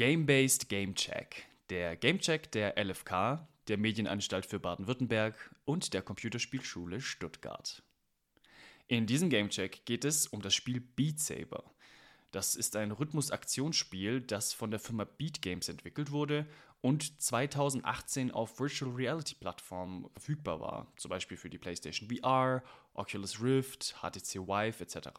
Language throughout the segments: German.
Game-Based Game Check. Der Game Check der LFK, der Medienanstalt für Baden-Württemberg und der Computerspielschule Stuttgart. In diesem Gamecheck geht es um das Spiel Beat Saber. Das ist ein Rhythmus-Aktionsspiel, das von der Firma Beat Games entwickelt wurde und 2018 auf Virtual Reality Plattformen verfügbar war, zum Beispiel für die PlayStation VR, Oculus Rift, HTC Vive etc.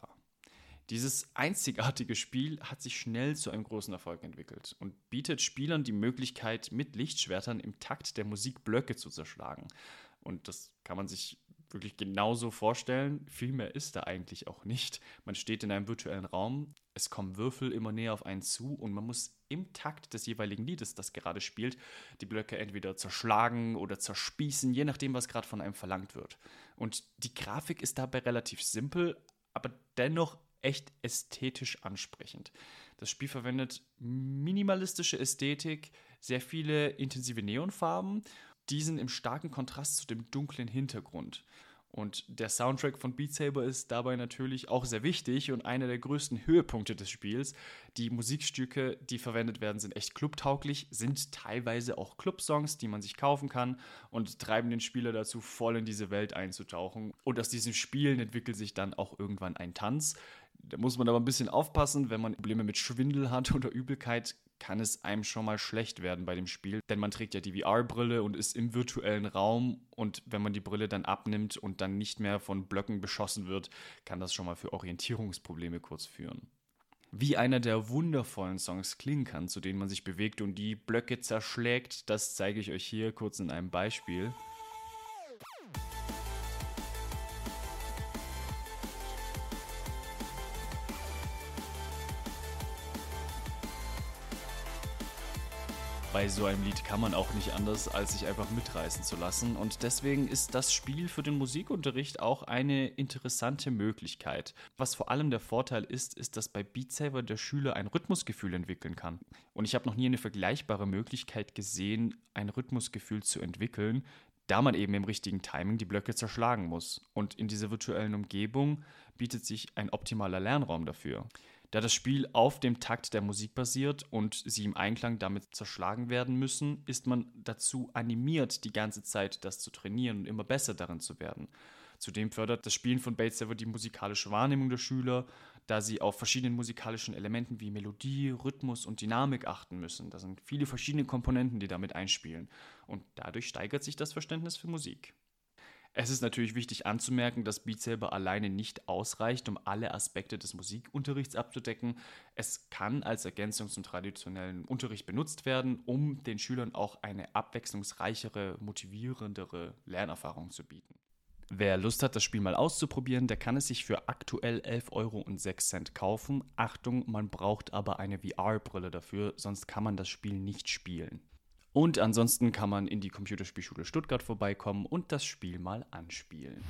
Dieses einzigartige Spiel hat sich schnell zu einem großen Erfolg entwickelt und bietet Spielern die Möglichkeit, mit Lichtschwertern im Takt der Musik Blöcke zu zerschlagen. Und das kann man sich wirklich genauso vorstellen. Viel mehr ist da eigentlich auch nicht. Man steht in einem virtuellen Raum, es kommen Würfel immer näher auf einen zu und man muss im Takt des jeweiligen Liedes, das gerade spielt, die Blöcke entweder zerschlagen oder zerspießen, je nachdem, was gerade von einem verlangt wird. Und die Grafik ist dabei relativ simpel, aber dennoch echt ästhetisch ansprechend. Das Spiel verwendet minimalistische Ästhetik, sehr viele intensive Neonfarben diesen im starken Kontrast zu dem dunklen Hintergrund. Und der Soundtrack von Beat Saber ist dabei natürlich auch sehr wichtig und einer der größten Höhepunkte des Spiels. Die Musikstücke, die verwendet werden, sind echt clubtauglich, sind teilweise auch Clubsongs, die man sich kaufen kann und treiben den Spieler dazu, voll in diese Welt einzutauchen. Und aus diesen Spielen entwickelt sich dann auch irgendwann ein Tanz. Da muss man aber ein bisschen aufpassen, wenn man Probleme mit Schwindel hat oder Übelkeit, kann es einem schon mal schlecht werden bei dem Spiel. Denn man trägt ja die VR-Brille und ist im virtuellen Raum. Und wenn man die Brille dann abnimmt und dann nicht mehr von Blöcken beschossen wird, kann das schon mal für Orientierungsprobleme kurz führen. Wie einer der wundervollen Songs klingen kann, zu denen man sich bewegt und die Blöcke zerschlägt, das zeige ich euch hier kurz in einem Beispiel. Bei so einem Lied kann man auch nicht anders, als sich einfach mitreißen zu lassen. Und deswegen ist das Spiel für den Musikunterricht auch eine interessante Möglichkeit. Was vor allem der Vorteil ist, ist, dass bei Beat Saber der Schüler ein Rhythmusgefühl entwickeln kann. Und ich habe noch nie eine vergleichbare Möglichkeit gesehen, ein Rhythmusgefühl zu entwickeln, da man eben im richtigen Timing die Blöcke zerschlagen muss. Und in dieser virtuellen Umgebung bietet sich ein optimaler Lernraum dafür. Da das Spiel auf dem Takt der Musik basiert und sie im Einklang damit zerschlagen werden müssen, ist man dazu animiert, die ganze Zeit das zu trainieren und immer besser darin zu werden. Zudem fördert das Spielen von Beat Saber die musikalische Wahrnehmung der Schüler, da sie auf verschiedenen musikalischen Elementen wie Melodie, Rhythmus und Dynamik achten müssen. Da sind viele verschiedene Komponenten, die damit einspielen. Und dadurch steigert sich das Verständnis für Musik. Es ist natürlich wichtig anzumerken, dass Beat Saber alleine nicht ausreicht, um alle Aspekte des Musikunterrichts abzudecken. Es kann als Ergänzung zum traditionellen Unterricht benutzt werden, um den Schülern auch eine abwechslungsreichere, motivierendere Lernerfahrung zu bieten. Wer Lust hat, das Spiel mal auszuprobieren, der kann es sich für aktuell 11,06 Euro kaufen. Achtung, man braucht aber eine VR-Brille dafür, sonst kann man das Spiel nicht spielen. Und ansonsten kann man in die Computerspielschule Stuttgart vorbeikommen und das Spiel mal anspielen.